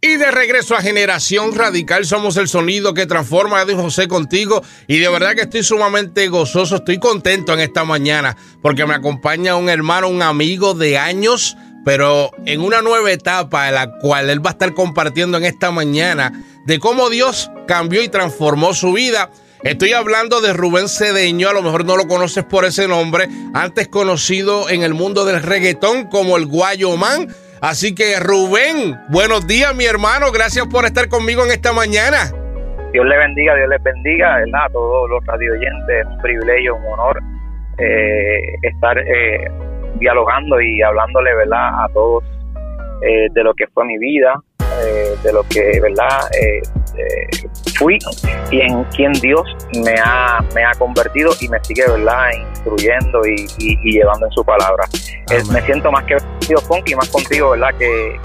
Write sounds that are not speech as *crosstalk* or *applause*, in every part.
Y de regreso a Generación Radical, somos el sonido que transforma Edwin José contigo. Y de verdad que estoy sumamente gozoso, estoy contento en esta mañana porque me acompaña un hermano, un amigo de años, pero en una nueva etapa en la cual él va a estar compartiendo en esta mañana de cómo Dios cambió y transformó su vida. Estoy hablando de Rubén Cedeño, a lo mejor no lo conoces por ese nombre, antes conocido en el mundo del reggaetón como el Guayomán Así que Rubén, buenos días mi hermano, gracias por estar conmigo en esta mañana. Dios le bendiga, Dios les bendiga, ¿verdad? A todos los radio oyentes, es un privilegio, un honor eh, estar eh, dialogando y hablándole, ¿verdad? A todos eh, de lo que fue mi vida, de lo que, ¿verdad? Fui y en quien Dios me ha, me ha convertido y me sigue, ¿verdad? Instruyendo y, llevando en su palabra. me siento más que Funky, más contigo, ¿verdad? Que,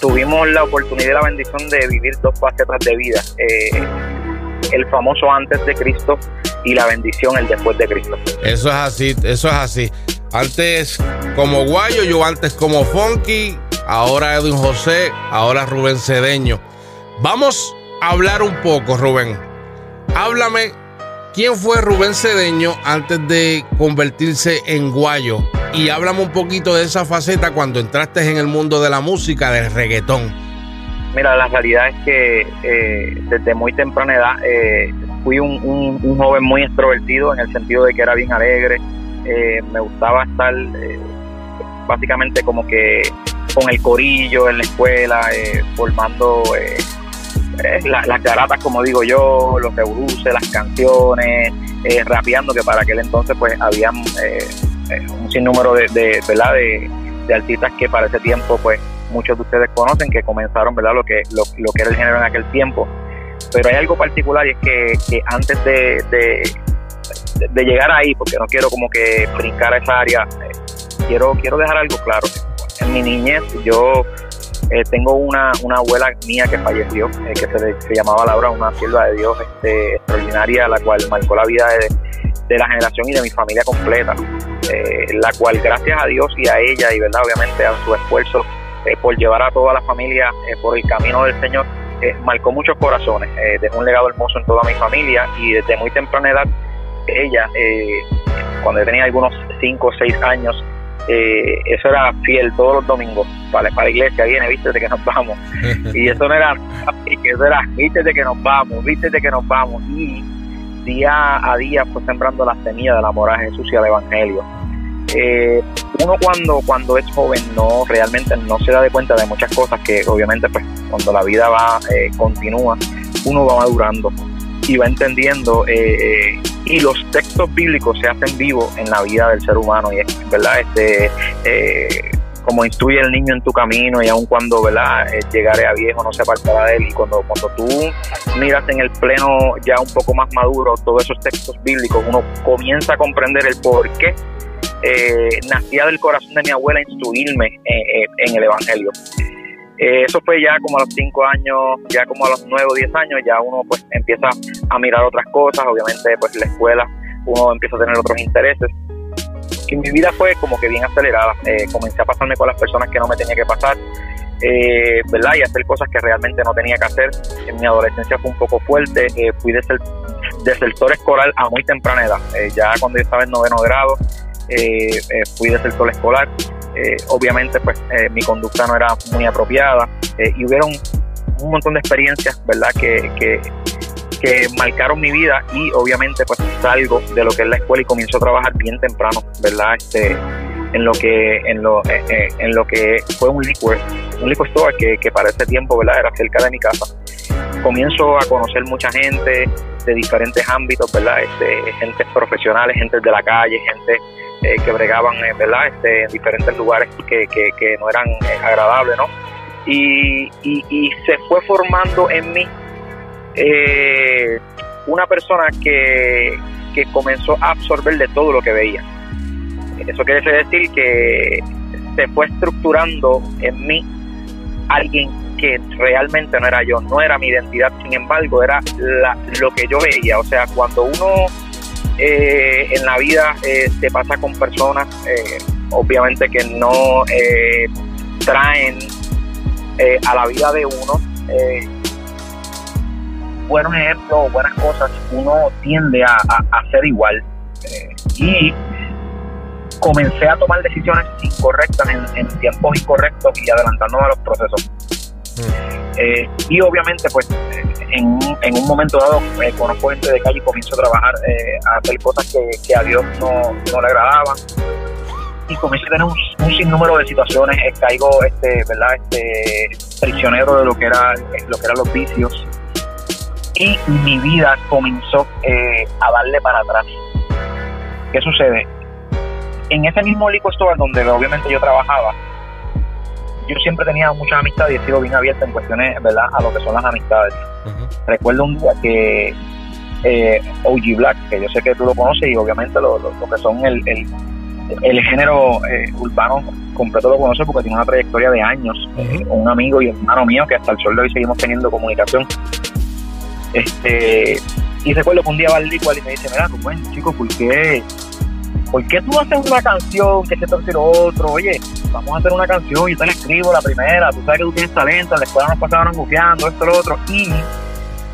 tuvimos la oportunidad y la bendición de vivir dos facetas de vida. Eh, el famoso antes de Cristo y la bendición el después de Cristo. Eso es así, eso es así. Antes como Guayo, yo antes como Funky, ahora Edwin José, ahora Rubén Cedeño. Vamos hablar un poco, Rubén. Háblame, ¿quién fue Rubén Cedeño antes de convertirse en Guayo? y háblame un poquito de esa faceta cuando entraste en el mundo de la música, del reggaetón. Mira, la realidad es que eh, desde muy temprana edad eh, fui un, joven muy extrovertido en el sentido de que era bien alegre, eh, me gustaba estar básicamente como que con el corillo en la escuela, formando las garatas, como digo yo, los revoluces, las canciones, rapeando, que para aquel entonces pues habían un sinnúmero de, de, ¿verdad? de, artistas que para ese tiempo, pues muchos de ustedes conocen, que comenzaron ¿verdad? Lo, que, lo, que era el género en aquel tiempo. Pero hay algo particular y es que, que antes de, de, llegar ahí, porque no quiero como que brincar a esa área, eh, quiero, quiero dejar algo claro. En mi niñez yo eh, tengo una, una abuela mía que falleció, eh, que se, se, llamaba Laura, una sierva de Dios este, extraordinaria, la cual marcó la vida de, la generación y de mi familia completa, eh, la cual gracias a Dios y a ella y verdad obviamente a su esfuerzo eh, por llevar a toda la familia por el camino del Señor, marcó muchos corazones, dejó un legado hermoso en toda mi familia y desde muy temprana edad ella, cuando yo tenía algunos 5 o 6 años, eso era fiel todos los domingos para, para la iglesia, viene, viste de que nos vamos. *laughs* y eso no era, eso era, viste de que nos vamos, viste de que nos vamos. Y día a día fue sembrando la semilla del amor a Jesús y al Evangelio. Eh, uno cuando, cuando es joven no realmente no se da de cuenta de muchas cosas que obviamente pues cuando la vida va eh, continúa uno va madurando y va entendiendo eh, y los textos bíblicos se hacen vivos en la vida del ser humano y es verdad este como instruye el niño en tu camino y aun cuando ¿verdad? Eh, llegaré a viejo no se apartará de él y cuando, cuando tú miras en el pleno ya un poco más maduro todos esos textos bíblicos uno comienza a comprender el por qué eh, nacía del corazón de mi abuela instruirme eh, en el Evangelio. Eso fue ya como a los cinco años, ya como a los nueve o diez años, ya uno pues empieza a mirar otras cosas, obviamente pues la escuela uno empieza a tener otros intereses y mi vida fue como que bien acelerada. Eh, comencé a pasarme con las personas que no me tenía que pasar, eh, ¿verdad? Y hacer cosas que realmente no tenía que hacer. En mi adolescencia fue un poco fuerte. Eh, fui de, ser, desertor escolar a muy temprana edad. ya cuando yo estaba en noveno grado, fui desertor escolar. Obviamente, pues mi conducta no era muy apropiada y hubieron un montón de experiencias, ¿verdad? Que, que que marcaron mi vida y obviamente pues salgo de lo que es la escuela y comienzo a trabajar bien temprano, ¿verdad? Este, en lo que en lo eh, eh, en lo que fue un liquor, un liquor store que, que para ese tiempo, ¿verdad? Era cerca de mi casa. Comienzo a conocer mucha gente de diferentes ámbitos, ¿verdad? Este, gente profesionales, gente de la calle, gente eh, que bregaban, ¿verdad? Este, en diferentes lugares que, que, no eran agradables, ¿no? Y, y, se fue formando en mí eh, una persona que, que comenzó a absorber de todo lo que veía. Eso quiere decir que se fue estructurando en mí alguien que realmente no era yo, no era mi identidad, sin embargo, era lo que yo veía. O sea, cuando uno eh, en la vida eh, se pasa con personas, eh, obviamente que no traen eh, a la vida de uno, eh, buenos ejemplos, buenas cosas, uno tiende a, hacer igual. y comencé a tomar decisiones incorrectas en, tiempos incorrectos y adelantándonos a los procesos. Mm. y obviamente, pues, en, un momento dado conozco gente de calle y comienzo a trabajar, a hacer cosas que, a Dios no, no le agradaban y comienzo a tener un, sinnúmero de situaciones, eh, caigo este, ¿verdad? Este, prisionero de lo que era lo que eran los vicios y mi vida comenzó eh, a darle para atrás. ¿Qué sucede? En ese mismo liquor store donde obviamente yo trabajaba, yo siempre tenía muchas amistades y he sido bien abierta en cuestiones, ¿verdad?, a lo que son las amistades. Recuerdo un día que eh, OG Black, que yo sé que tú lo conoces y obviamente lo, que son el, el género eh, urbano completo lo conoce porque tiene una trayectoria de años. Eh, un amigo y hermano mío que hasta el sol de hoy seguimos teniendo comunicación. Este, y recuerdo que un día va al igual y me dice, mira, pues bueno, chico, ¿por qué, ¿por qué tú haces una canción que se te otro? Oye, vamos a hacer una canción, yo te la escribo la primera, tú sabes que tú tienes talento, en la escuela nos pasaban buqueando, esto, lo otro, y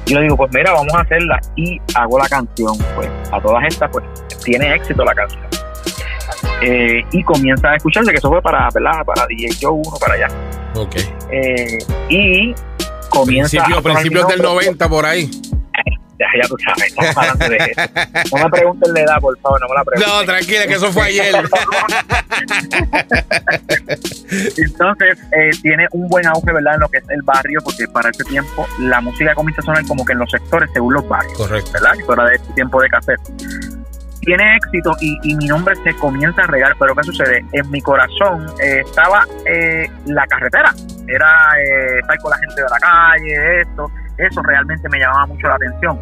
y yo digo, pues mira, vamos a hacerla y hago la canción. Pues a todas estas, pues tiene éxito la canción. Eh, y comienza a escucharle, que eso fue para, ¿verdad? Para DJ Joe 1 para allá. Ok. Eh, y comienza. Principio, principios del 90 por ahí. Ya, tú sabes, estamos hablando de eso. No me pregunten la edad, por favor, no me la pregunten. No, tranquila, que eso fue ayer. *laughs* Entonces, eh, tiene un buen auge, ¿verdad? En lo que es el barrio, porque para ese tiempo la música comienza a sonar como que en los sectores según los barrios. Correcto. ¿Verdad? Eso era de este tiempo de cassette tiene éxito y, mi nombre se comienza a regar, pero ¿qué sucede? En mi corazón eh, estaba eh, la carretera, era eh, estar con la gente de la calle, esto, eso realmente me llamaba mucho la atención.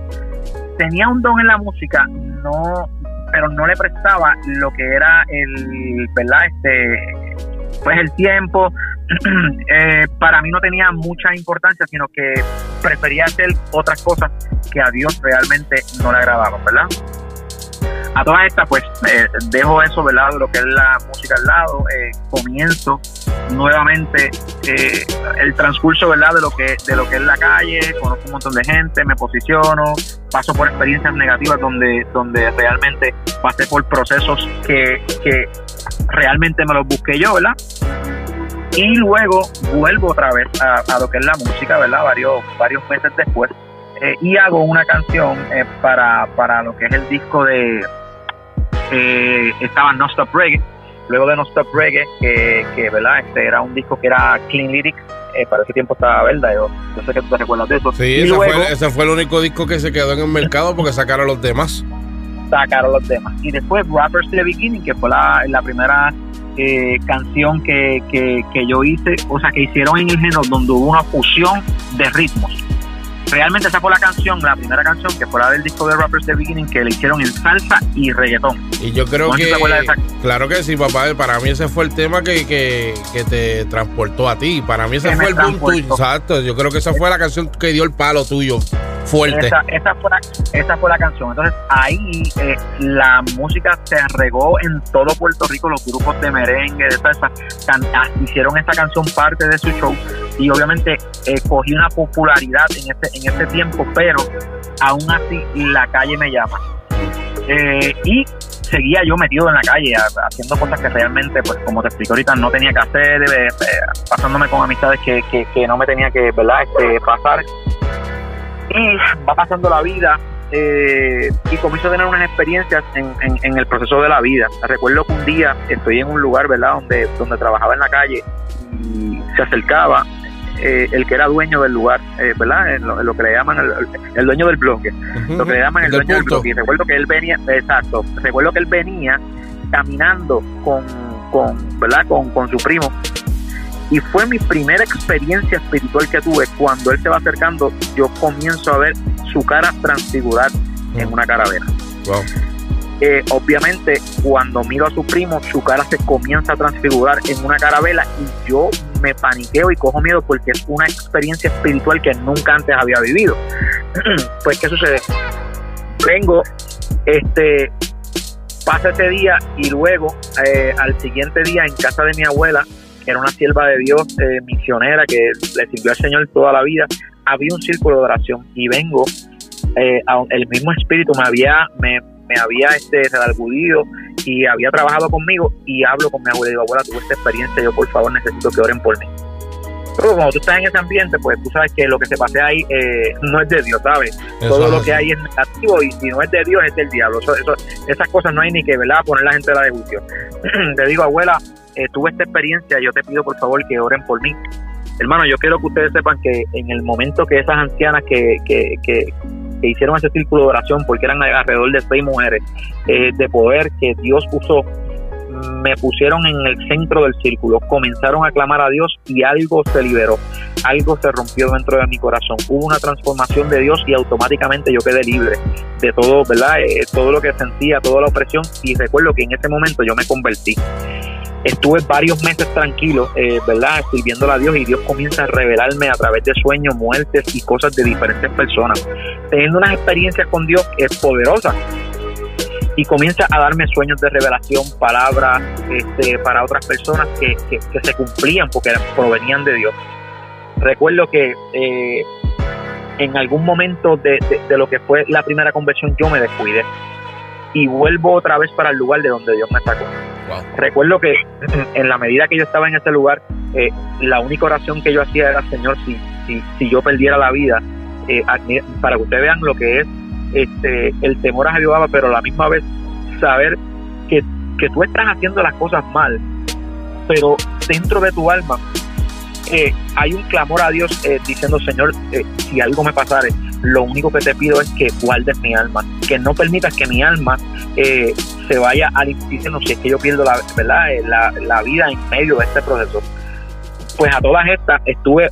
Tenía un don en la música, no, pero no le prestaba lo que era el, ¿verdad? Este, pues el tiempo, *clears throat* para mí no tenía mucha importancia, sino que prefería hacer otras cosas que a Dios realmente no le agradaban, ¿verdad? A todas estas, pues eh, dejo eso, ¿verdad? Lo que es la música al lado, eh, comienzo nuevamente eh, el transcurso, ¿verdad? De lo que de lo que es la calle, conozco un montón de gente, me posiciono, paso por experiencias negativas donde donde realmente pasé por procesos que, que realmente me los busqué yo, ¿verdad? Y luego vuelvo otra vez a, a lo que es la música, ¿verdad? Varios, varios meses después. y hago una canción para, para lo que es el disco de, eh, estaba No Stop Reggae. Luego de No Stop Reggae, que, que ¿verdad? Este era un disco que era Clean Lyrics, eh, para ese tiempo estaba verdad, yo, sé que tú te recuerdas de eso. Sí, ese, fue, ese, fue, el único disco que se quedó en el mercado porque sacaron los demás. Sacaron los demás. Y después Rappers to the Beginning, que fue la, la primera eh, canción que, que, que yo hice, o sea, que hicieron en el género donde hubo una fusión de ritmos realmente esa fue la canción, la primera canción que fue la del disco de Rappers The Beginning que le hicieron en salsa y reggaetón. Y yo creo que, claro que sí, papá, para mí ese fue el tema que, que, que te transportó a ti, para mí ese fue el boom tuyo, exacto, yo creo que esa fue la canción que dio el palo tuyo fuerte. Esa, esa, fue, la, esa fue la canción. Entonces ahí eh, la música se regó en todo Puerto Rico, los grupos de merengue, de salsa, ah, hicieron esta canción parte de su show y obviamente eh, cogí una popularidad en este, en este tiempo, pero aún así la calle me llama. Eh, y seguía yo metido en la calle haciendo cosas que realmente, pues como te explico ahorita, no tenía que hacer, pasándome con amistades que, que, que, no me tenía que ¿verdad? Pasar y va pasando la vida eh, y comienzo a tener unas experiencias en, en, el proceso de la vida. Recuerdo que un día estoy en un lugar, ¿verdad?, donde, donde trabajaba en la calle y se acercaba eh, el que era dueño del lugar, eh, ¿verdad? En lo, que le llaman el, dueño del bloque, lo que le llaman el dueño del bloque. Y recuerdo que él venía, exacto, recuerdo que él venía caminando con, con ¿verdad? Con, con su primo y fue mi primera experiencia espiritual que tuve. Cuando él se va acercando, yo comienzo a ver su cara transfigurar en una caravera. Eh, obviamente, cuando miro a su primo, su cara se comienza a transfigurar en una carabela y yo me paniqueo y cojo miedo porque es una experiencia espiritual que nunca antes había vivido. *clears throat* pues, ¿qué sucede? Vengo, este, pasa ese día y luego eh, al siguiente día en casa de mi abuela era una sierva de Dios eh, misionera que le sirvió al Señor toda la vida. Había un círculo de oración y vengo, el mismo espíritu me había, me había este, redargudido y había trabajado conmigo y hablo con mi abuela y digo, abuela, tuve esta experiencia, yo por favor necesito que oren por mí. Pero cuando tú estás en ese ambiente, pues tú sabes que lo que se pase ahí eh, no es de Dios, ¿sabes? Todo lo que hay es negativo y si no es de Dios es del diablo. Eso, esas cosas no hay ni que ¿verdad? poner la gente de la devoción. *clears throat* Te digo, abuela, eh, tuve esta experiencia, yo te pido por favor que oren por mí. Hermano, yo quiero que ustedes sepan que en el momento que esas ancianas que, que, que, hicieron ese círculo de oración, porque eran alrededor de seis mujeres eh, de poder que Dios usó, me pusieron en el centro del círculo, comenzaron a clamar a Dios y algo se liberó, algo se rompió dentro de mi corazón. Hubo una transformación de Dios y automáticamente yo quedé libre de todo, ¿verdad? Eh, todo lo que sentía, toda la opresión y recuerdo que en ese momento yo me convertí. Estuve varios meses tranquilo, eh, ¿verdad? Sirviendo a Dios y Dios comienza a revelarme a través de sueños, muertes y cosas de diferentes personas. Teniendo unas experiencias con Dios es poderosa y comienza a darme sueños de revelación, palabras este, para otras personas que, que, se cumplían porque provenían de Dios. Recuerdo que eh, en algún momento de, de, lo que fue la primera conversión yo me descuidé y vuelvo otra vez para el lugar de donde Dios me sacó. Recuerdo que en la medida que yo estaba en ese lugar, eh, la única oración que yo hacía era, Señor, si, si, si yo perdiera la vida, eh, para que ustedes vean lo que es este, el temor a Jehová, pero a la misma vez saber que, que tú estás haciendo las cosas mal, pero dentro de tu alma eh, hay un clamor a Dios eh, diciendo, Señor, eh, si algo me pasare, lo único que te pido es que guardes mi alma, que no permitas que mi alma se vaya al infierno si es que yo pierdo la, ¿verdad? La, la, vida en medio de este proceso. Pues a todas estas estuve,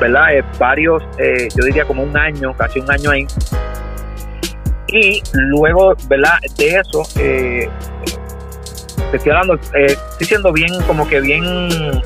¿verdad? varios, yo diría como un año, casi un año ahí, y luego, ¿verdad? De eso, eh, te estoy hablando, eh, estoy siendo bien, como que bien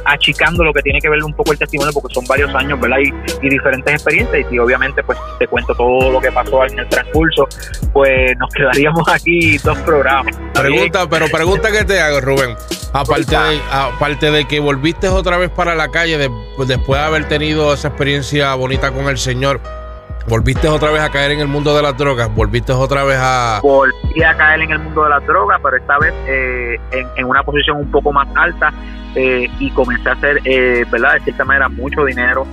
achicando lo que tiene que ver un poco el testimonio, porque son varios años, ¿verdad? Y, diferentes experiencias, y obviamente, pues te cuento todo lo que pasó en el transcurso, pues nos *laughs* quedaríamos aquí dos programas. Pregunta, pero pregunta que te hago, Rubén. Aparte de, aparte de que volviste otra vez para la calle después de haber tenido esa experiencia bonita con el Señor, ¿Volviste otra vez a caer en el mundo de las drogas? ¿Volviste otra vez a...? Volví a caer en el mundo de las drogas, pero esta vez eh, en, una posición un poco más alta eh, y comencé a hacer, eh, ¿verdad? De cierta manera, mucho dinero,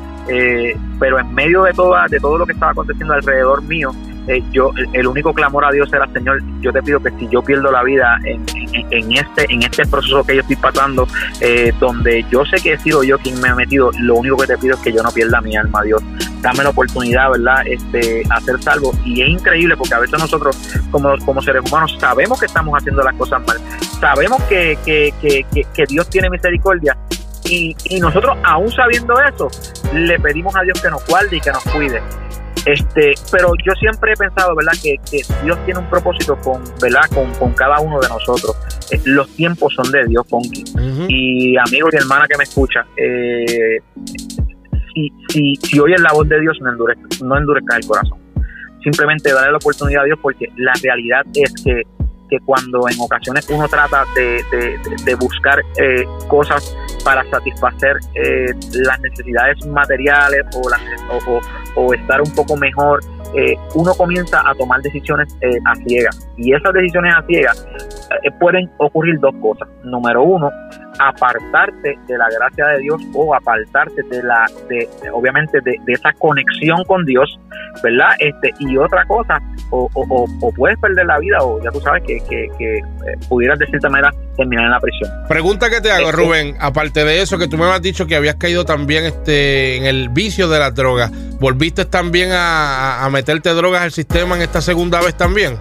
pero en medio de, toda, de todo lo que estaba aconteciendo alrededor mío, eh, yo el único clamor a Dios era Señor yo te pido que si yo pierdo la vida en, este en este proceso que yo estoy pasando eh, donde yo sé que he sido yo quien me ha metido lo único que te pido es que yo no pierda mi alma Dios. Dame la oportunidad verdad este hacer salvo y es increíble porque a veces nosotros como, como seres humanos sabemos que estamos haciendo las cosas mal. Sabemos que, que, que, Dios tiene misericordia. Y, y, nosotros, aún sabiendo eso, le pedimos a Dios que nos guarde y que nos cuide. Este, pero yo siempre he pensado, ¿verdad?, que, Dios tiene un propósito con, ¿verdad?, con, cada uno de nosotros. Eh, los tiempos son de Dios, Ponky. Y amigos y hermanas que me escuchan, eh, si, si, si oyes la voz de Dios, no endurezca, no endurezca el corazón. Simplemente darle la oportunidad a Dios porque la realidad es que que cuando en ocasiones uno trata de, buscar eh, cosas para satisfacer eh, las necesidades materiales o, las, o, estar un poco mejor, eh, uno comienza a tomar decisiones a ciegas. Y esas decisiones a ciegas pueden ocurrir dos cosas. Número uno, apartarte de la gracia de Dios o apartarte de la, de, obviamente, de, esa conexión con Dios, ¿verdad? Este, y otra cosa, o, o, o puedes perder la vida o ya tú sabes que, que, que eh, pudieras de cierta manera terminar en la prisión. Pregunta que te hago, este, Rubén, aparte de eso, que tú me has dicho que habías caído también este, en el vicio de las drogas, ¿volviste también a, a meterte drogas al sistema en esta segunda vez también?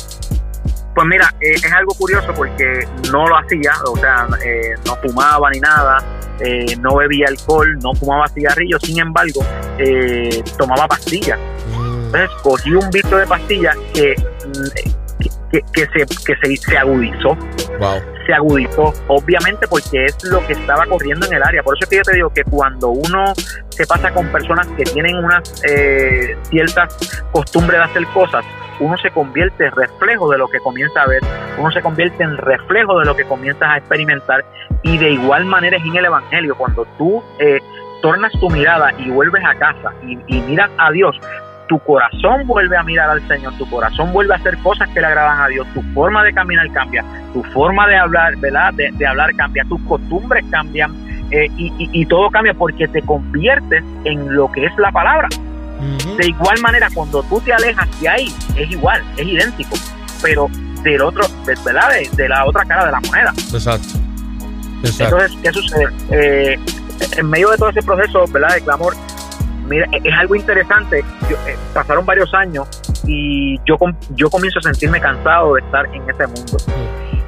Pues mira, eh, es algo curioso porque no lo hacía, o sea, eh, no fumaba ni nada, eh, no bebía alcohol, no fumaba cigarrillos, sin embargo, tomaba pastillas. Mm. Entonces cogí un visto de pastillas que, que, que, se, que se, se agudizó. Se agudizó, obviamente porque es lo que estaba corriendo en el área. Por eso es que yo te digo que cuando uno se pasa con personas que tienen unas ciertas costumbres de hacer cosas, uno se convierte en reflejo de lo que comienza a ver, uno se convierte en reflejo de lo que comienzas a experimentar y de igual manera es en el Evangelio, cuando tú eh, tornas tu mirada y vuelves a casa y, miras a Dios, tu corazón vuelve a mirar al Señor, tu corazón vuelve a hacer cosas que le agradan a Dios, tu forma de caminar cambia, tu forma de hablar, ¿verdad? De, hablar cambia, tus costumbres cambian eh, y, y, todo cambia porque te conviertes en lo que es la palabra. De igual manera, cuando tú te alejas de ahí, es igual, es idéntico, pero del otro, ¿verdad? De, la otra cara de la moneda. Exacto. Entonces, ¿qué sucede? Eh, en medio de todo ese proceso, ¿verdad? De clamor, mira, e, es algo interesante. Eh, pasaron varios años y yo, yo comienzo a sentirme cansado de estar en ese mundo.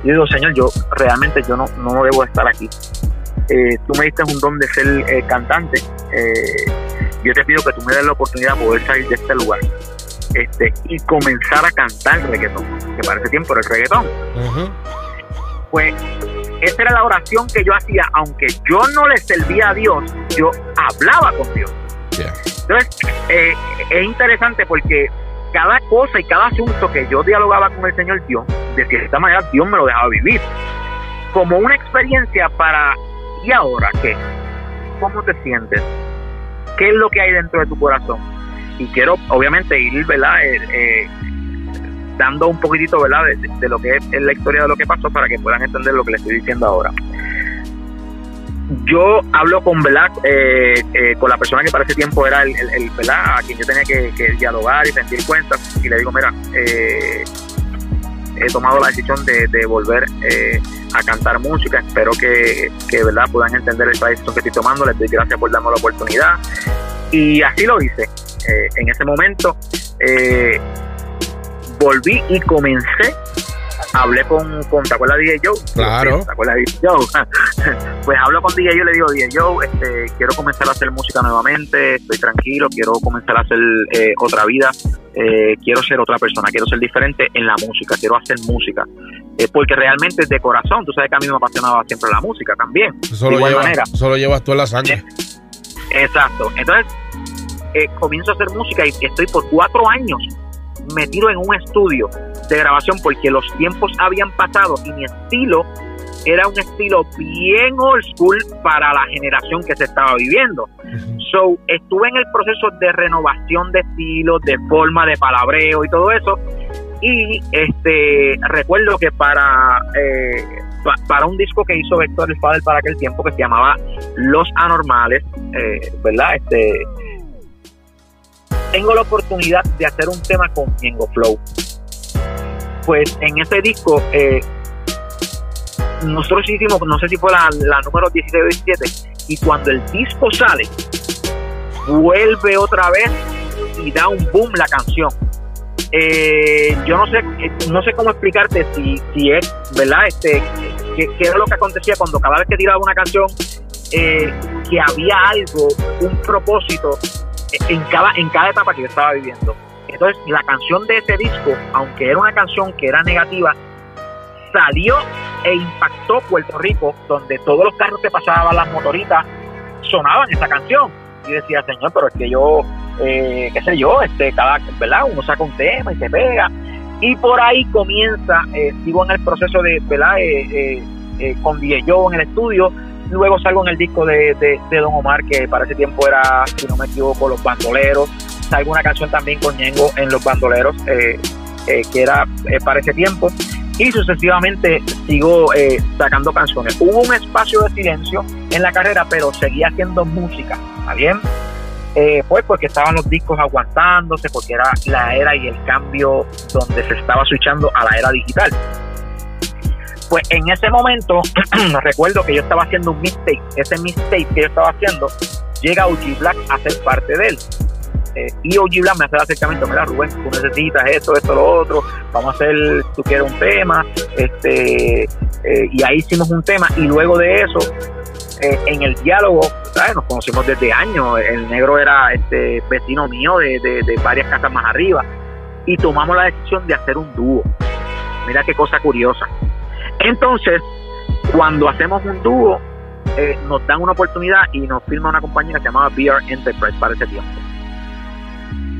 Y digo, Señor, yo realmente yo no, no debo estar aquí. Eh, tú me diste un don de ser cantante. Eh, yo te pido que tú me des la oportunidad de poder salir de este lugar este, y comenzar a cantar reggaetón, que para ese tiempo era el reggaetón. Pues esa era la oración que yo hacía, aunque yo no le servía a Dios, yo hablaba con Dios. Entonces, eh, es interesante porque cada cosa y cada asunto que yo dialogaba con el Señor Dios, de cierta manera Dios me lo dejaba vivir. Como una experiencia para, ¿y ahora qué? ¿Cómo te sientes? Qué es lo que hay dentro de tu corazón. Y quiero, obviamente, ir, ¿verdad? Eh, eh, dando un poquitito, ¿verdad? De, lo que es, la historia de lo que pasó para que puedan entender lo que les estoy diciendo ahora. Yo hablo con, ¿verdad? Eh, con la persona que para ese tiempo era el, el, ¿verdad? A quien yo tenía que, dialogar y sentir cuentas. Y le digo, mira, he tomado la decisión de, volver a cantar música. Espero que, que ¿verdad? puedan entender esta decisión que estoy tomando. Les doy gracias por darme la oportunidad. Y así lo hice. Eh, en ese momento eh, volví y comencé. Hablé con, con ¿te acuerdas de DJ Joe? Claro. ¿Te acuerdas de DJ Joe? *laughs* pues hablo con DJ Joe le digo, DJ Joe, este, quiero comenzar a hacer música nuevamente, estoy tranquilo, quiero comenzar a hacer eh, otra vida, quiero ser otra persona, quiero ser diferente en la música, quiero hacer música. porque realmente de corazón, tú sabes que a mí me apasionaba siempre la música también. De igual manera. Solo llevas tú en la sangre. Exacto. Entonces, eh, comienzo a hacer música y estoy por cuatro años metido en un estudio de grabación porque los tiempos habían pasado y mi estilo era un estilo bien old school para la generación que se estaba viviendo. So, estuve en el proceso de renovación de estilos, de forma, de palabreo y todo eso. Y este recuerdo que para eh, para un disco que hizo Vector el para aquel tiempo que se llamaba Los Anormales, eh, ¿verdad? Este tengo la oportunidad de hacer un tema con Ñengo Flow. Pues en ese disco, eh, nosotros hicimos, no sé si fue la, número 16 o 17, y cuando el disco sale, vuelve otra vez y da un boom la canción. Eh, yo no sé eh, no sé cómo explicarte si, si es verdad este qué, era lo que acontecía cuando cada vez que tiraba una canción que había algo un propósito en cada, en cada etapa que yo estaba viviendo. Entonces, la canción de ese disco, aunque era una canción que era negativa, salió e impactó Puerto Rico, donde todos los carros que pasaban, las motoritas, sonaban esa canción. Y decía, Señor, pero es que yo, eh, qué sé yo, este, cada, ¿verdad? Uno saca un tema y se pega. Y por ahí comienza, eh, sigo en el proceso de, ¿verdad? Eh, eh con DJ en el estudio, Luego salgo en el disco de, Don Omar, que para ese tiempo era, si no me equivoco, Los Bandoleros. Salgo una canción también con Ñengo en Los Bandoleros, eh, eh, que era eh, para ese tiempo. Y sucesivamente sigo sacando canciones. Hubo un espacio de silencio en la carrera, pero seguía haciendo música, ¿está bien? pues porque estaban los discos aguantándose, porque era la era y el cambio donde se estaba switchando a la era digital. Pues en ese momento, *clears throat* recuerdo que yo estaba haciendo un mistake. Ese mistake que yo estaba haciendo, llega OG Black a ser parte de él. Eh, y OG Black me hace el acercamiento, mira Rubén, tú necesitas esto, esto, lo otro, vamos a hacer, tú quieres un tema, este, eh, y ahí hicimos un tema, y luego de eso, eh, en el diálogo, ¿sabes? nos conocimos desde años, el negro era este vecino mío de, de varias casas más arriba, y tomamos la decisión de hacer un dúo. Mira qué cosa curiosa. Entonces, cuando hacemos un dúo, eh, nos dan una oportunidad y nos firma una compañía que se llamaba VR Enterprise para ese tiempo.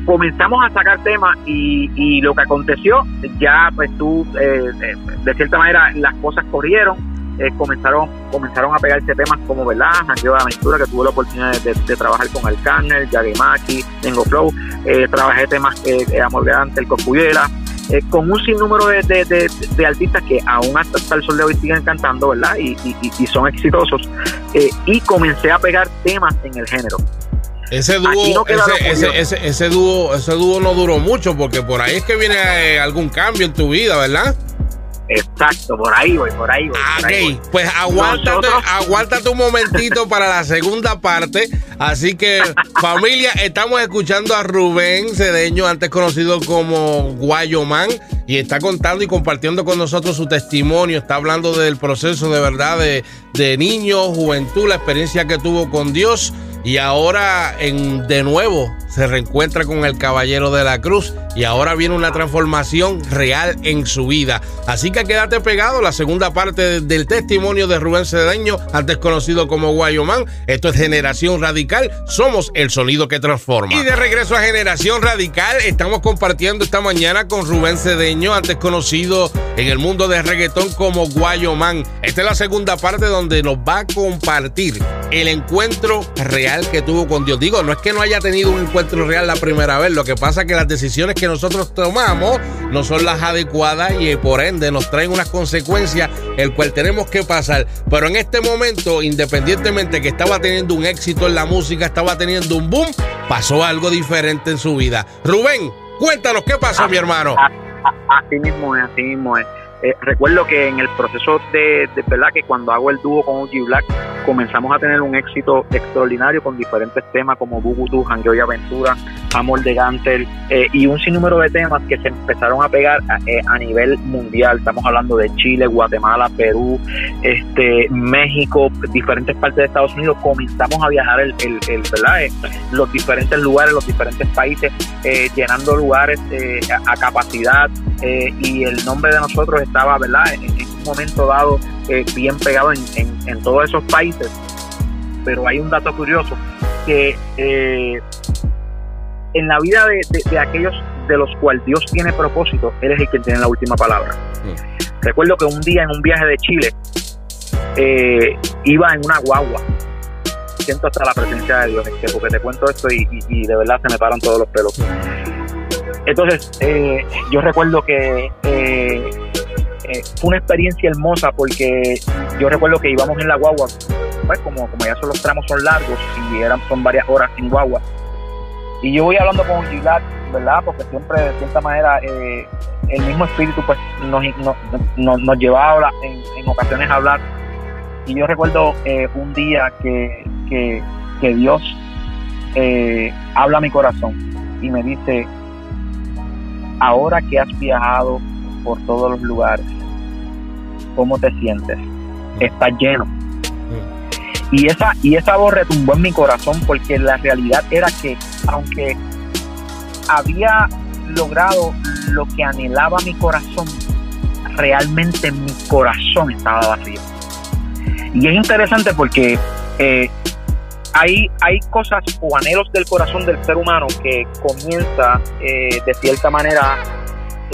Comenzamos a sacar temas y, y lo que aconteció, ya pues tú, eh, de cierta manera, las cosas corrieron, eh, comenzaron comenzaron a pegarse temas como, ¿verdad? Jangueo de Aventura, que tuve la oportunidad de, trabajar con el Carner, Yagemaki, Tengo Flow, eh, trabajé temas eh, Amor Grande, el Cocuyela, eh, con un sinnúmero de, de, de, artistas que aún hasta el sol de hoy siguen cantando, ¿verdad? Y, y, son exitosos. Eh, y comencé a pegar temas en el género. Ese dúo, ese, ese, ese, dúo, ese dúo no duró mucho porque por ahí es que viene eh, algún cambio en tu vida, ¿verdad? Exacto, por ahí voy, por ahí voy. Ah, pues aguántate, aguántate un momentito *laughs* para la segunda parte. Así que, familia, estamos escuchando a Rubén Cedeño, antes conocido como Guayoman, y está contando y compartiendo con nosotros su testimonio. Está hablando del proceso de verdad de, de niño, juventud, la experiencia que tuvo con Dios y ahora de nuevo se reencuentra con el Caballero de la Cruz y ahora viene una transformación real en su vida. Así que quédate pegado la segunda parte del testimonio de Rubén Cedeño, antes conocido como Guayomán. Esto es Generación Radical, somos el sonido que transforma. Y de regreso a Generación Radical, estamos compartiendo esta mañana con Rubén Cedeño, antes conocido en el mundo de reggaetón como Guayomán. Esta es la segunda parte donde nos va a compartir el encuentro real que tuvo con Dios. Digo, no es que no haya tenido un encuentro real la primera vez, lo que pasa es que las decisiones que nosotros tomamos no son las adecuadas y por ende nos traen unas consecuencias el cual tenemos que pasar. Pero en este momento, independientemente que estaba teniendo un éxito en la música, estaba teniendo un boom, pasó algo diferente en su vida. Rubén, cuéntanos qué pasó, mi hermano. Así mismo es, así mismo es. Eh, recuerdo que en el proceso de, verdad que cuando hago el dúo con OG Black comenzamos a tener un éxito extraordinario con diferentes temas como Bugutu, Hangueo y Aventura, Amor de Gantel eh, y un sinnúmero de temas que se empezaron a pegar a, eh, nivel mundial. Estamos hablando de Chile, Guatemala, Perú, este México, diferentes partes de Estados Unidos. Comenzamos a viajar el, ¿verdad? los diferentes lugares, los diferentes países, llenando lugares a, capacidad y el nombre de nosotros es estaba, ¿verdad? En, un momento dado eh, bien pegado en, todos esos países. Pero hay un dato curioso que eh, en la vida de, aquellos de los cuales Dios tiene propósito, Él es el que tiene la última palabra. Mm. Recuerdo que un día en un viaje de Chile eh, iba en una guagua. Siento hasta la presencia de Dios, este, porque te cuento esto y, y, de verdad se me paran todos los pelos. Entonces, yo recuerdo que eh, fue una experiencia hermosa porque yo recuerdo que íbamos en la guagua, pues como, como ya son los tramos son largos y eran son varias horas en guagua. Y yo voy hablando con Gilad, ¿verdad? Porque siempre de cierta manera eh, el mismo espíritu pues nos, nos, nos llevaba en, en, ocasiones a hablar. Y yo recuerdo eh, un día que, que, que Dios habla a mi corazón y me dice, ahora que has viajado por todos los lugares. ¿Cómo te sientes? Estás lleno. Y esa, y esa voz retumbó en mi corazón porque la realidad era que aunque había logrado lo que anhelaba mi corazón, realmente mi corazón estaba vacío. Y es interesante porque eh, hay, hay cosas o anhelos del corazón del ser humano que comienza eh, de cierta manera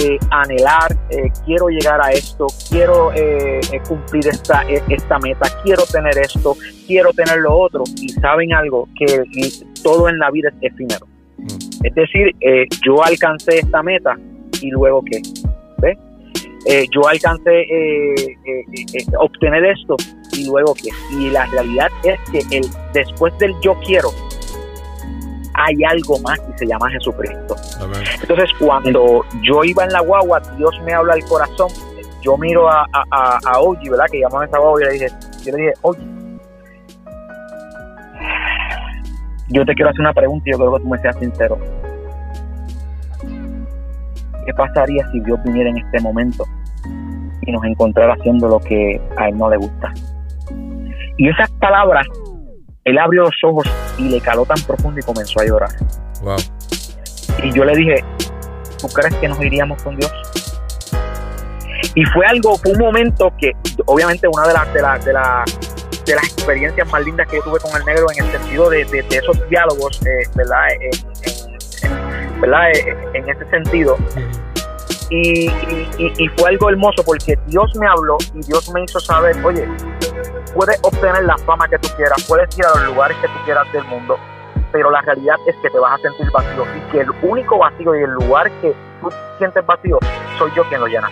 eh, anhelar, eh, quiero llegar a esto, quiero eh, cumplir esta, esta meta, quiero tener esto, quiero tener lo otro. Y saben algo, que todo en la vida es efímero. Mm. Es decir, yo alcancé esta meta y luego qué. ¿Ve? yo alcancé obtener esto y luego qué. Y la realidad es que el, después del yo quiero, hay algo más y se llama Jesucristo. Entonces, cuando yo iba en la guagua, Dios me habla al corazón, yo miro a, a, a, Oji, ¿verdad? Que llamó a esa guagua y le dije, yo le dije, Oji, yo te quiero hacer una pregunta y yo creo que tú me seas sincero. ¿Qué pasaría si Dios viniera en este momento y nos encontrara haciendo lo que a Él no le gusta? Y esas palabras él abrió los ojos y le caló tan profundo y comenzó a llorar. Y yo le dije, ¿tú crees que nos iríamos con Dios? Y fue algo, fue un momento que, obviamente, una de las de, la, de, la, de las experiencias más lindas que yo tuve con el negro en el sentido de, de, esos diálogos, eh, ¿verdad? ¿verdad? Eh, en ese sentido. Y, y, fue algo hermoso porque Dios me habló y Dios me hizo saber, oye, puedes obtener la fama que tú quieras, puedes ir a los lugares que tú quieras del mundo, pero la realidad es que te vas a sentir vacío y que el único vacío y el lugar que tú sientes vacío soy yo quien lo llena.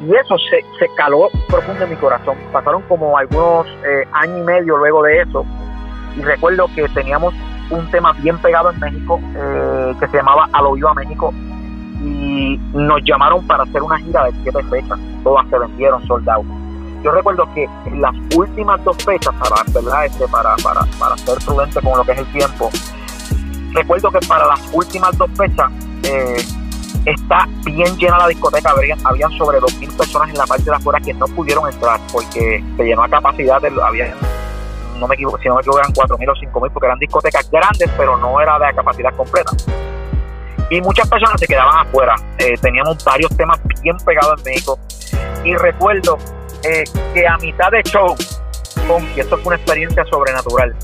Y eso se, se caló profundo en mi corazón. Pasaron como algunos eh, años y medio luego de eso. Y recuerdo que teníamos un tema bien pegado en México eh, que se llamaba A lo a México. Y nos llamaron para hacer una gira de siete fechas. Todas se vendieron, soldados. Yo recuerdo que en las últimas dos fechas, para, ¿verdad? Este, para, para, para ser prudente con lo que es el tiempo, recuerdo que para las últimas dos fechas eh, está bien llena la discoteca, habían, sobre 2.000 personas en la parte de afuera que no pudieron entrar porque se llenó a capacidad, de, había, no me equivoco, si no me equivoco eran 4.000 o 5.000 porque eran discotecas grandes, pero no era de capacidad completa. Y muchas personas se quedaban afuera, eh, teníamos varios temas bien pegados en México y recuerdo eh, que a mitad de show, con, y esto fue una experiencia sobrenatural,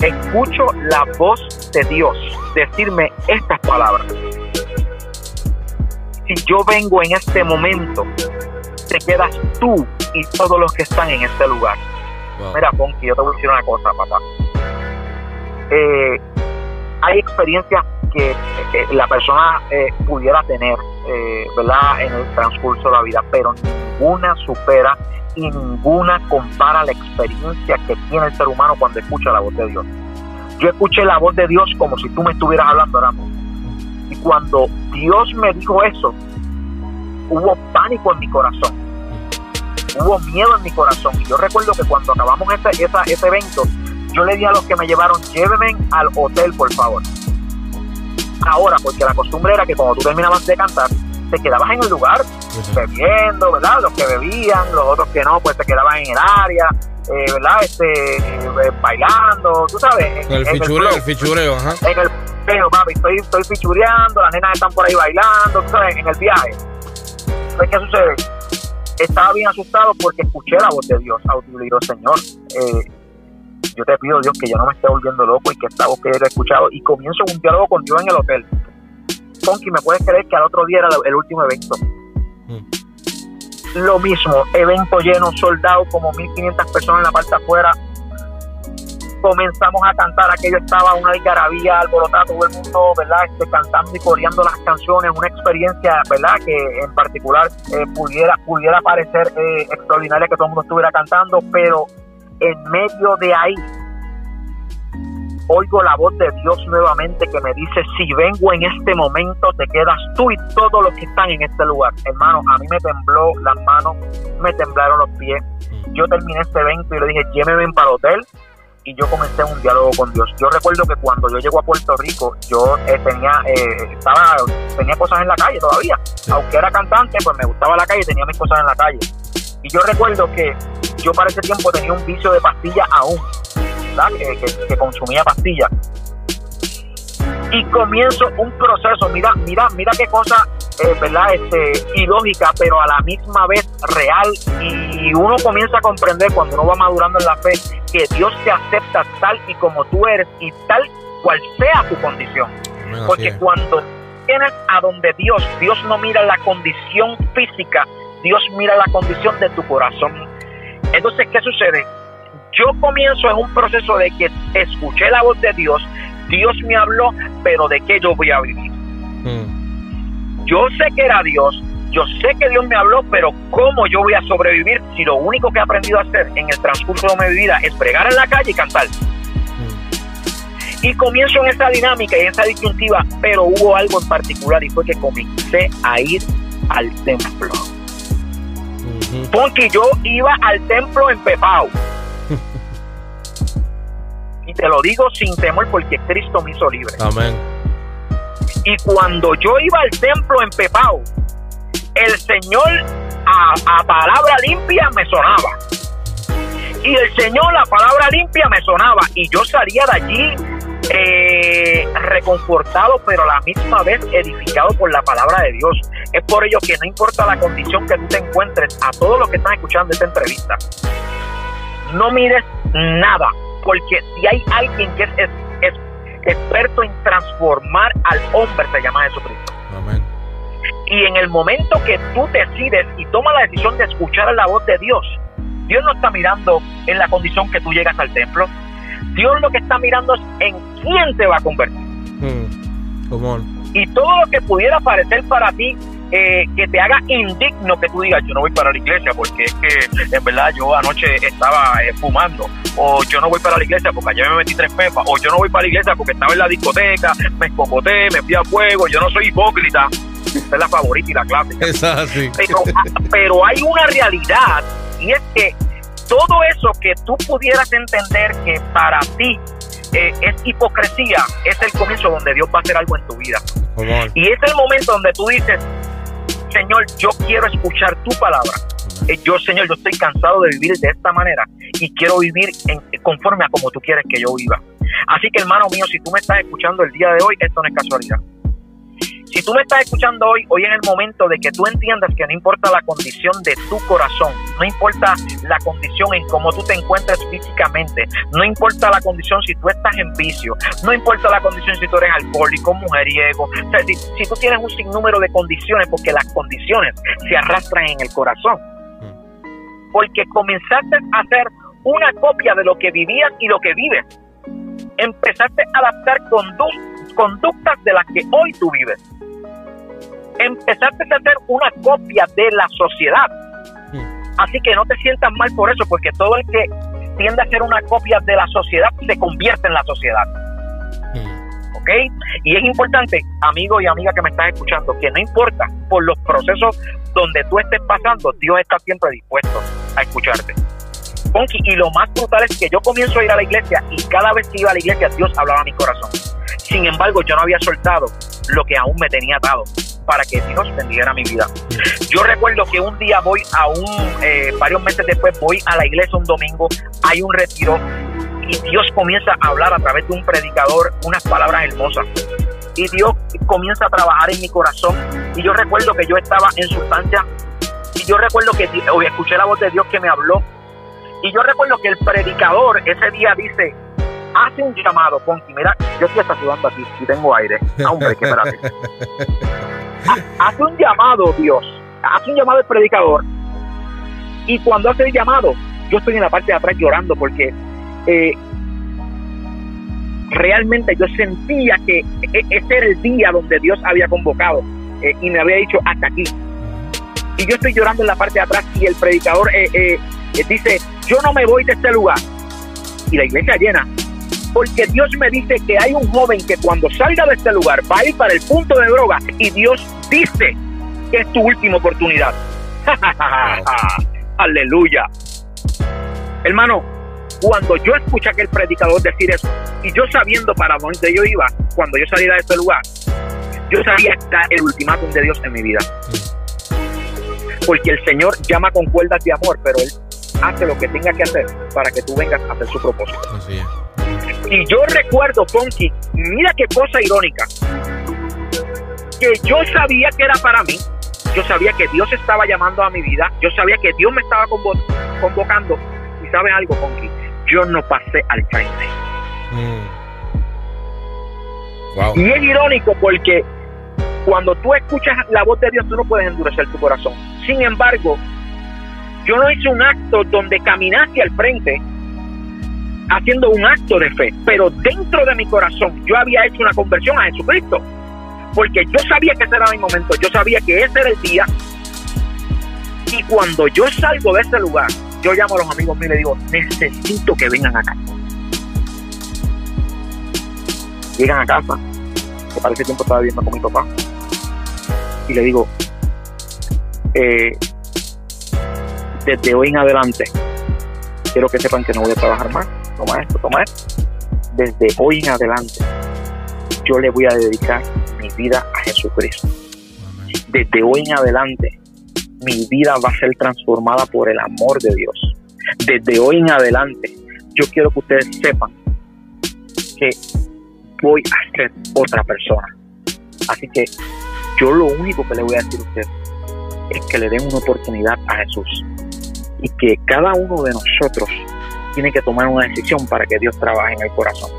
escucho la voz de Dios decirme estas palabras si yo vengo en este momento, te quedas tú y todos los que están en este lugar. Mira, Ponky, yo te voy a decir una cosa, papá. Eh, hay experiencias que eh, la persona eh, pudiera tener, ¿verdad?, en el transcurso de la vida, pero ninguna supera y ninguna compara la experiencia que tiene el ser humano cuando escucha la voz de Dios. Yo escuché la voz de Dios como si tú me estuvieras hablando ahora y cuando Dios me dijo eso, hubo pánico en mi corazón. Hubo miedo en mi corazón. Y yo recuerdo que cuando acabamos ese, ese evento, yo le dije a los que me llevaron, llévenme al hotel, por favor. Ahora, porque la costumbre era que cuando tú terminabas de cantar, te quedabas en el lugar bebiendo, ¿verdad? Los que bebían, los otros que no, pues te quedaban en el área, eh, ¿verdad? Este, eh, bailando, tú sabes. el, fichureo, el, fichureo, ajá. En el pero papi, estoy, estoy fichureando, las nenas están por ahí bailando, tú sabes, en el viaje. ¿Sabes qué sucede? Estaba bien asustado porque escuché la voz de Dios, audible, Señor, eh, yo te pido, Dios, que yo no me esté volviendo loco y que esta voz que he escuchado, y comienzo un diálogo con Dios en el hotel. Conky, ¿me puedes creer que al otro día era el último evento? Mm. Lo mismo, evento lleno, soldado, como 1500 personas en la parte afuera, comenzamos a cantar, aquello estaba una algarabía alborotada, todo el mundo, ¿verdad? Este, cantando y coreando las canciones, una experiencia, ¿verdad? Que en particular eh, pudiera, pudiera parecer eh, extraordinaria que todo el mundo estuviera cantando, pero en medio de ahí oigo la voz de Dios nuevamente que me dice, si vengo en este momento, te quedas tú y todos los que están en este lugar. Hermano, a mí me tembló las manos, me temblaron los pies. Yo terminé este evento y le dije, lléveme para el hotel, y yo comencé un diálogo con Dios. Yo recuerdo que cuando yo llego a Puerto Rico, yo eh, tenía eh, estaba tenía cosas en la calle todavía. Aunque era cantante, pues me gustaba la calle y tenía mis cosas en la calle. Y yo recuerdo que yo para ese tiempo tenía un vicio de pastilla aún, ¿verdad? Que, que consumía pastillas. Y comienzo un proceso, mira, mira, mira qué cosa eh, ¿verdad? Este, ilógica, pero a la misma vez real. Y uno comienza a comprender cuando uno va madurando en la fe que Dios te acepta tal y como tú eres y tal cual sea tu condición. Porque cuando vienes a donde Dios, Dios no mira la condición física, Dios mira la condición de tu corazón. Entonces, ¿qué sucede? Yo comienzo en un proceso de que escuché la voz de Dios, Dios me habló, pero ¿de qué yo voy a vivir? Mm. Yo sé que era Dios, yo sé que Dios me habló, pero ¿cómo yo voy a sobrevivir si lo único que he aprendido a hacer en el transcurso de mi vida es pregar en la calle y cantar? Y comienzo en esta dinámica y en esta disyuntiva, pero hubo algo en particular y fue que comencé a ir al templo. Porque yo iba al templo en Pepao. *laughs* y te lo digo sin temor porque Cristo me hizo libre. Amén. Y cuando yo iba al templo en Pepao, el Señor a, palabra limpia me sonaba. Y el Señor a palabra limpia me sonaba. Y yo salía de allí eh, reconfortado, pero a la misma vez edificado por la palabra de Dios. Es por ello que no importa la condición que tú te encuentres, a todos los que están escuchando esta entrevista, no mires nada, porque si hay alguien que es experto en transformar al hombre se llama Jesucristo. Amén. Y en el momento que tú decides y tomas la decisión de escuchar la voz de Dios, Dios no está mirando en la condición que tú llegas al templo. Dios lo que está mirando es en quién te va a convertir. Mm. Y todo lo que pudiera parecer para ti eh, que te haga indigno que tú digas, yo no voy para la iglesia porque es que en verdad yo anoche estaba eh, fumando, o yo no voy para la iglesia porque ayer me metí tres pepas, o yo no voy para la iglesia porque estaba en la discoteca, me escocoté, me fui a fuego, yo no soy hipócrita. Esa es la favorita y la clásica. *laughs* Pero, pero hay una realidad y es que todo eso que tú pudieras entender que para ti eh, es hipocresía, es el comienzo donde Dios va a hacer algo en tu vida. Y es el momento donde tú dices, Señor, yo quiero escuchar tu palabra. Eh, yo, Señor, yo estoy cansado de vivir de esta manera y quiero vivir en, conforme a como tú quieres que yo viva. Así que, hermano mío, si tú me estás escuchando el día de hoy, esto no es casualidad. Si tú me estás escuchando hoy, hoy en el momento de que tú entiendas que no importa la condición de tu corazón, no importa la condición en cómo tú te encuentres físicamente, no importa la condición si tú estás en vicio, no importa la condición si tú eres alcohólico, mujeriego, si tú tienes un sinnúmero de condiciones, porque las condiciones se arrastran en el corazón. Porque comenzaste a hacer una copia de lo que vivías y lo que vives. Empezaste a adaptar conductas de las que hoy tú vives empezaste a hacer una copia de la sociedad. Así que no te sientas mal por eso, porque todo el que tiende a hacer una copia de la sociedad se convierte en la sociedad. ¿Ok? Y es importante, amigo y amiga que me estás escuchando, que no importa por los procesos donde tú estés pasando, Dios está siempre dispuesto a escucharte. Y lo más brutal es que yo comienzo a ir a la iglesia y cada vez que iba a la iglesia Dios hablaba a mi corazón. Sin embargo, yo no había soltado lo que aún me tenía atado para que Dios bendiga mi vida. Yo recuerdo que un día voy a un, eh, varios meses después voy a la iglesia un domingo, hay un retiro y Dios comienza a hablar a través de un predicador unas palabras hermosas. Y Dios comienza a trabajar en mi corazón. Y yo recuerdo que yo estaba en sustancia. Y yo recuerdo que escuché la voz de Dios que me habló. Y yo recuerdo que el predicador ese día dice, hace un llamado, Ponti, mira, yo estoy sudando aquí y tengo aire. Ah, hombre, qué espérate. *laughs* hace un llamado Dios, hace un llamado el predicador. Y cuando hace el llamado, yo estoy en la parte de atrás llorando porque eh, realmente yo sentía que e-, ese era el día donde Dios había convocado eh, y me había dicho hasta aquí. Y yo estoy llorando en la parte de atrás y el predicador eh, dice, yo no me voy de este lugar. Y la iglesia llena porque Dios me dice que hay un joven que cuando salga de este lugar va a ir para el punto de droga y Dios dice que es tu última oportunidad. *laughs* Aleluya. Hermano, cuando yo escuché a aquel predicador decir eso y yo sabiendo para dónde yo iba cuando yo saliera de este lugar, yo sabía que era el ultimátum de Dios en mi vida. Porque el Señor llama con cuerdas de amor, pero Él hace lo que tenga que hacer para que tú vengas a hacer su propósito. Y yo recuerdo, Ponky, mira qué cosa irónica, que yo sabía que era para mí, yo sabía que Dios estaba llamando a mi vida, yo sabía que Dios me estaba convocando. Y sabes algo, Ponky, yo no pasé al frente. Mm. Y es irónico porque cuando tú escuchas la voz de Dios, tú no puedes endurecer tu corazón. Sin embargo, yo no hice un acto donde caminaste al frente haciendo un acto de fe, pero dentro de mi corazón yo había hecho una conversión a Jesucristo, porque yo sabía que ese era mi momento, yo sabía que ese era el día, y cuando yo salgo de ese lugar, yo llamo a los amigos míos y le digo, necesito que vengan acá. Llegan a casa, que para ese tiempo estaba viviendo con mi papá, y le digo, eh, desde hoy en adelante, quiero que sepan que no voy a trabajar más toma esto, toma esto. Desde hoy en adelante, yo le voy a dedicar mi vida a Jesucristo. Desde hoy en adelante, mi vida va a ser transformada por el amor de Dios. Desde hoy en adelante, yo quiero que ustedes sepan que voy a ser otra persona. Así que yo lo único que le voy a decir a ustedes es que le den una oportunidad a Jesús y que cada uno de nosotros tiene que tomar una decisión para que Dios trabaje en el corazón.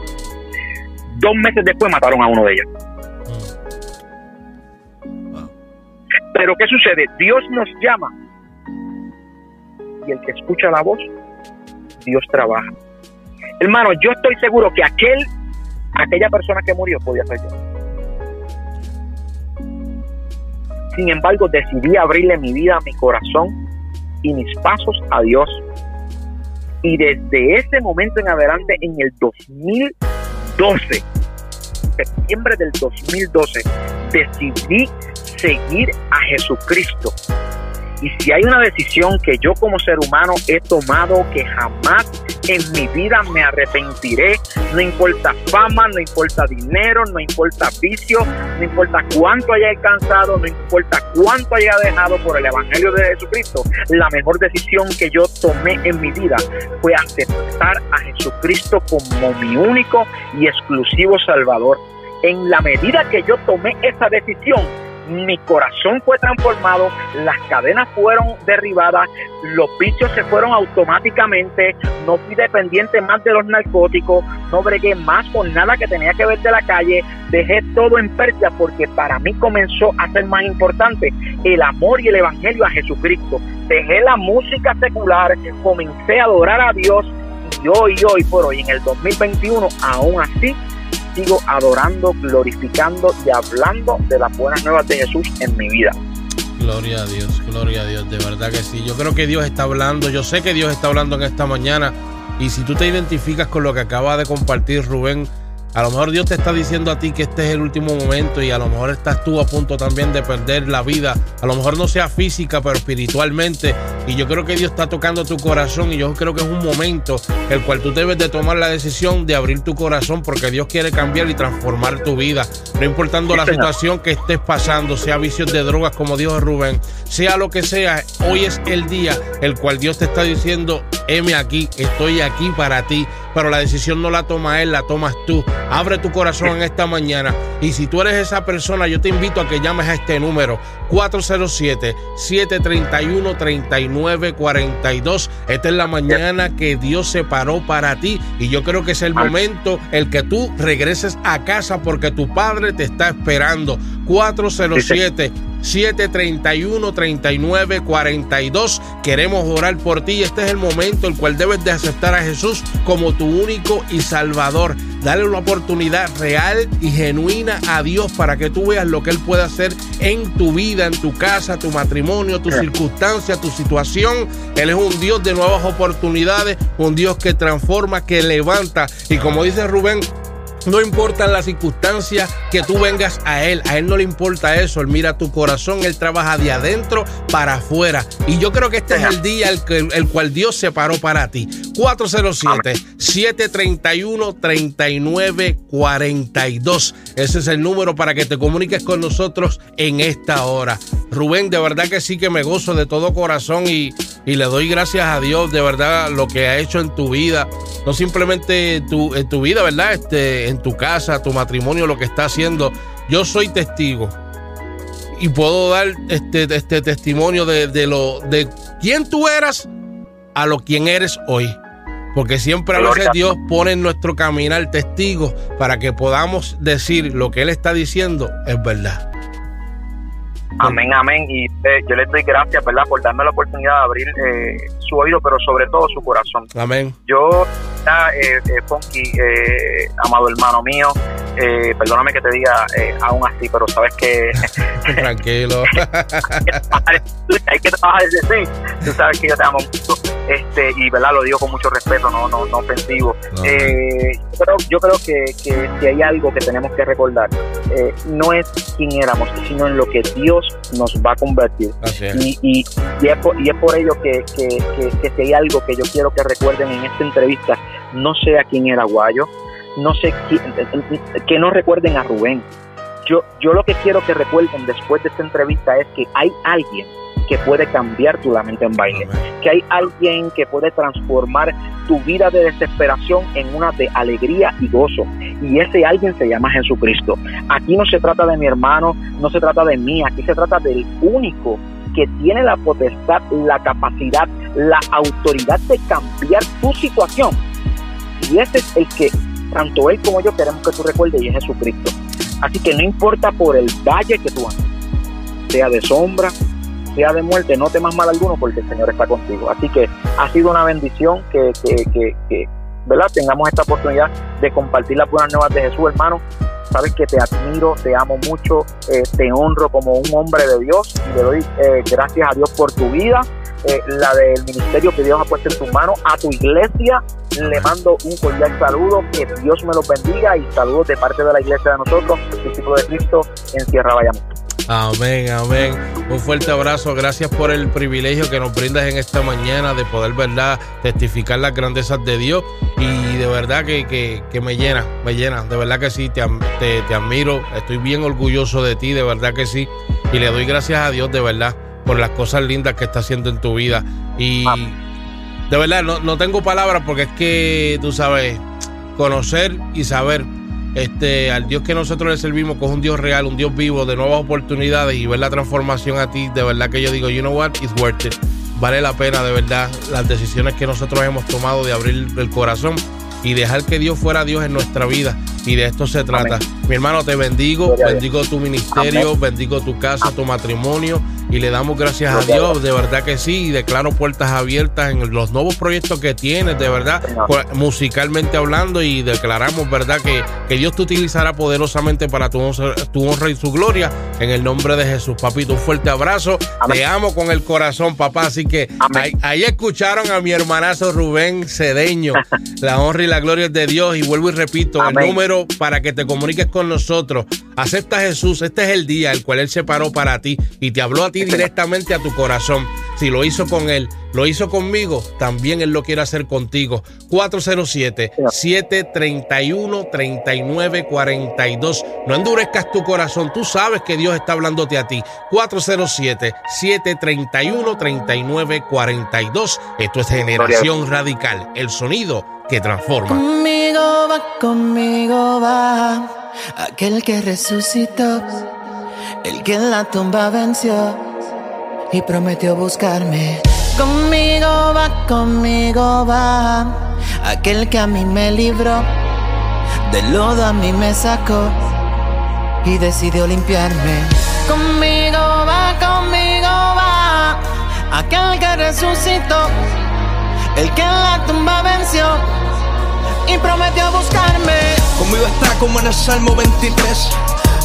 dos meses después mataron a uno de ellos. Pero ¿qué sucede? Dios nos llama y el que escucha la voz, Dios trabaja. Hermano, yo estoy seguro que aquel, aquella persona que murió podía ser yo. Sin embargo, decidí abrirle mi vida, mi corazón y mis pasos a Dios. Y desde ese momento en adelante, en el 2012, septiembre del 2012, decidí seguir a Jesucristo y si hay una decisión que yo como ser humano he tomado que jamás en mi vida me arrepentiré, no importa fama, no importa dinero, no importa vicio, no importa cuánto haya alcanzado, no importa cuánto haya dejado por el Evangelio de Jesucristo, la mejor decisión que yo tomé en mi vida fue aceptar a Jesucristo como mi único y exclusivo Salvador. En la medida que yo tomé esa decisión, mi corazón fue transformado, las cadenas fueron derribadas, los vicios se fueron automáticamente, no fui dependiente más de los narcóticos, no bregué más con nada que tenía que ver de la calle, dejé todo en pérdida porque para mí comenzó a ser más importante el amor y el evangelio a Jesucristo. Dejé la música secular, comencé a adorar a Dios y hoy, hoy por hoy, en el 2021, aún así sigo adorando, glorificando y hablando de las buenas nuevas de Jesús en mi vida. Gloria a Dios, gloria a Dios, de verdad que sí. Yo creo que Dios está hablando, yo sé que Dios está hablando en esta mañana. Y si tú te identificas con lo que acaba de compartir Rubén, a lo mejor Dios te está diciendo a ti que este es el último momento y a lo mejor estás tú a punto también de perder la vida. A lo mejor no sea física, pero espiritualmente. Y yo creo que Dios está tocando tu corazón y yo creo que es un momento el cual tú debes de tomar la decisión de abrir tu corazón porque Dios quiere cambiar y transformar tu vida. No importando la situación que estés pasando, sea vicios de drogas como dijo Rubén, sea lo que sea, hoy es el día el cual Dios te está diciendo, heme aquí, estoy aquí para ti pero la decisión no la toma él, la tomas tú. Abre tu corazón en esta mañana y si tú eres esa persona, yo te invito a que llames a este número 407-731-3942. Esta es la mañana que Dios separó para ti y yo creo que es el momento el que tú regreses a casa porque tu padre te está esperando. 407 731-3942. Queremos orar por ti. Este es el momento el cual debes de aceptar a Jesús como tu único y salvador. Dale una oportunidad real y genuina a Dios para que tú veas lo que Él puede hacer en tu vida, en tu casa, tu matrimonio, tu circunstancia, tu situación. Él es un Dios de nuevas oportunidades, un Dios que transforma, que levanta. Y como dice Rubén, no importa la circunstancia que tú vengas a Él, a Él no le importa eso. Él mira tu corazón, Él trabaja de adentro para afuera. Y yo creo que este es el día el, cual Dios separó para ti. 407-731-3942. Ese es el número para que te comuniques con nosotros en esta hora. Rubén, de verdad que sí que me gozo de todo corazón y, le doy gracias a Dios de verdad lo que ha hecho en tu vida. No simplemente tu, en tu vida, ¿verdad? Este, tu casa, tu matrimonio, lo que está haciendo. Yo soy testigo y puedo dar este, este testimonio de, de, lo de quién tú eras a lo quien eres hoy. Porque siempre a veces Dios pone en nuestro caminar testigos para que podamos decir lo que Él está diciendo es verdad. Amén, amén. Y eh, yo le doy gracias, ¿verdad?, por darme la oportunidad de abrir eh, su oído, pero sobre todo su corazón. Amén. Yo, eh, eh, Ponky, eh, amado hermano mío, eh, perdóname que te diga aún así, pero sabes que... *laughs* Tranquilo. *laughs* hay que trabajar desde sí. Tú sabes que yo te amo mucho. Este, y verdad lo digo con mucho respeto, no, no, no ofensivo. No. Eh, yo creo, yo creo que, que si hay algo que tenemos que recordar, no es quién éramos, sino en lo que Dios nos va a convertir. Y, y, y, es, por, y es por ello que, que, que, que si hay algo que yo quiero que recuerden en esta entrevista, no sé a quién era Guayo, no sé quién, que no recuerden a Rubén. Yo, yo lo que quiero que recuerden después de esta entrevista es que hay alguien que puede cambiar tu lamento en baile, Amén. que hay alguien que puede transformar tu vida de desesperación en una de alegría y gozo. Y ese alguien se llama Jesucristo. Aquí no se trata de mi hermano, no se trata de mí, aquí se trata del único que tiene la potestad, la capacidad, la autoridad de cambiar tu situación. Y ese es el que tanto él como yo queremos que tú recuerdes y es Jesucristo. Así que no importa por el valle que tú andes, sea de sombra, sea de muerte, no temas mal alguno porque el Señor está contigo. Así que ha sido una bendición que, que, que, ¿verdad? tengamos esta oportunidad de compartir las buenas nuevas de Jesús, hermano. Sabes que te admiro, te amo mucho, eh, te honro como un hombre de Dios y le doy eh, gracias a Dios por tu vida, eh, la del ministerio que Dios ha puesto en tus manos, a tu iglesia. Le mando un cordial saludo, que Dios me los bendiga y saludos de parte de la iglesia de nosotros, discípulos de Cristo en Sierra Bayamón. Amén, amén. Un fuerte abrazo. Gracias por el privilegio que nos brindas en esta mañana de poder, ¿verdad?, testificar las grandezas de Dios. Y de verdad que, me llena, me llena. De verdad que sí, te, te, admiro. Estoy bien orgulloso de ti, de verdad que sí. Y le doy gracias a Dios, de verdad, por las cosas lindas que está haciendo en tu vida. Y de verdad, no, no tengo palabras porque es que, tú sabes, conocer y saber este, al Dios que nosotros le servimos, que es un Dios real, un Dios vivo, de nuevas oportunidades y ver la transformación a ti, de verdad que yo digo, you know what, it's worth it. Vale la pena, de verdad, las decisiones que nosotros hemos tomado de abrir el corazón y dejar que Dios fuera Dios en nuestra vida. Y de esto se trata. Mi hermano, te bendigo, bendigo tu ministerio, bendigo tu casa, tu matrimonio y le damos gracias a Dios, de verdad que sí, y declaro puertas abiertas en los nuevos proyectos que tienes, de verdad, pues, musicalmente hablando, y declaramos, verdad, que, que Dios te utilizará poderosamente para tu, tu honra y su gloria, en el nombre de Jesús, papito. Un fuerte abrazo, te amo con el corazón, papá, así que ahí, escucharon a mi hermanazo Rubén Cedeño, *laughs* la honra y la gloria es de Dios, y vuelvo y repito, el número para que te comuniques con nosotros, acepta a Jesús, este es el día el cual Él se paró para ti y te habló a ti directamente a tu corazón. Si lo hizo con él, lo hizo conmigo, también él lo quiere hacer contigo. 407-731-3942. No endurezcas tu corazón, tú sabes que Dios está hablándote a ti. 407-731-3942. Esto es Generación Radical, el sonido que transforma. Conmigo va, conmigo va, aquel que resucitó, el que en la tumba venció y prometió buscarme. Conmigo va, conmigo va, aquel que a mí me libró, del lodo a mí me sacó y decidió limpiarme. Conmigo va, conmigo va, aquel que resucitó, el que en la tumba venció y prometió buscarme. Conmigo está como en el Salmo 23,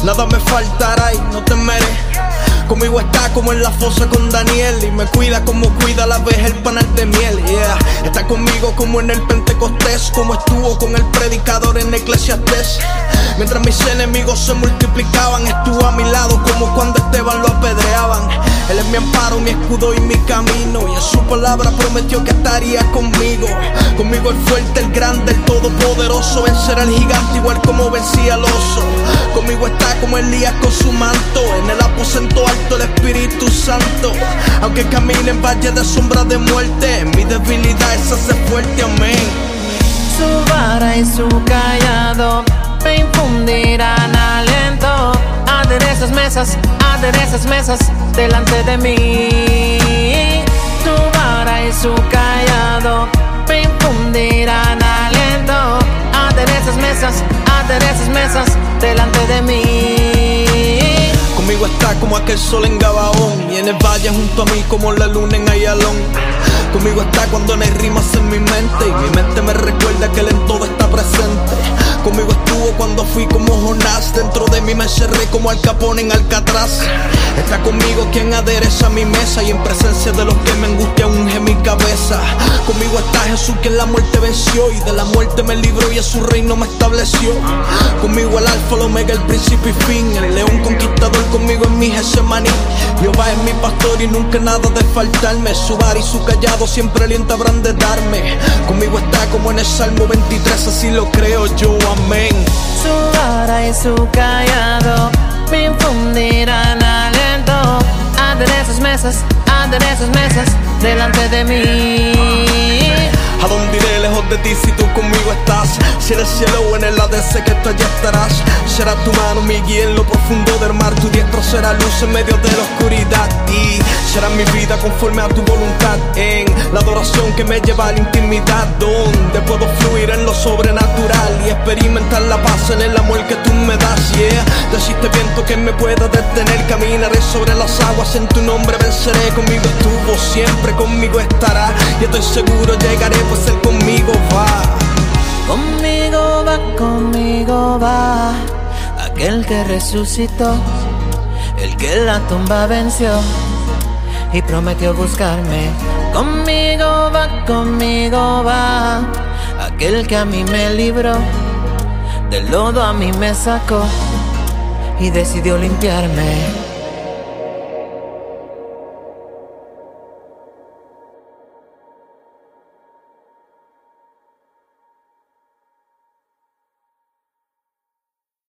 nada me faltará y no temeré Conmigo está como en la fosa con Daniel y me cuida como cuida la vez el panal de miel. Yeah. Está conmigo como en el Pentecostés, como estuvo con el predicador en Eclesiastés. Mientras mis enemigos se multiplicaban, estuvo a mi lado como cuando Esteban lo apedreaban. Él es mi amparo, mi escudo y mi camino. Y en su palabra prometió que estaría conmigo. Conmigo el fuerte, el grande, el todopoderoso. Vencerá al gigante igual como vencía al oso. Conmigo está como Elías con su manto. En el aposento alto el Espíritu Santo. Aunque camine en valle de sombra de muerte, mi debilidad es hace fuerte, amén. Su vara y su callado me infundirán aliento. esas mesas, esas mesas delante de mí. Su vara y su callado me infundirán aliento. esas mesas, esas mesas delante de mí. Conmigo está como aquel sol en Gabaón y en el valle junto a mí como la luna en Ayalón. Conmigo está cuando no hay rimas en mi mente y mi mente me recuerda que él en todo está presente. Conmigo estuvo cuando fui como Jonás, dentro de mí me cerré como Al Capone en Alcatraz. Está conmigo quien adereza mi mesa y en presencia de los que me angustia unge mi cabeza. Conmigo está Jesús quien la muerte venció y de la muerte me libró y a su reino me estableció. Conmigo el alfa, el omega, el principio y fin, el león conquistador conmigo en mi Gesemaní. Jehová es mi pastor y nunca nada de faltarme. Su bar y su callado siempre aliento habrán de darme. Conmigo está como en el Salmo 23, así lo creo yo, Su vara y su callado me infundirán aliento. Anden esas mesas, anden esas mesas delante de mí. ¿A dónde iré lejos de ti si tú conmigo estás? Si en el cielo o en el ADC que tú allí estarás. Será tu mano mi guía en lo profundo del mar. Tu diestro será luz en medio de la oscuridad. Y será mi vida conforme a tu voluntad. En la adoración que me lleva a la intimidad. Donde puedo fluir en lo sobrenatural y experimentar la paz en el amor que tú me das. Yeah, deciste viento que me pueda detener. Caminaré sobre las aguas en tu nombre venceré. Conmigo estuvo, siempre conmigo estará. Y estoy seguro llegaré, pues él conmigo va. Conmigo va, conmigo va, aquel que resucitó, el que la tumba venció y prometió buscarme. Conmigo va, conmigo va, aquel que a mí me libró, del lodo a mí me sacó y decidió limpiarme.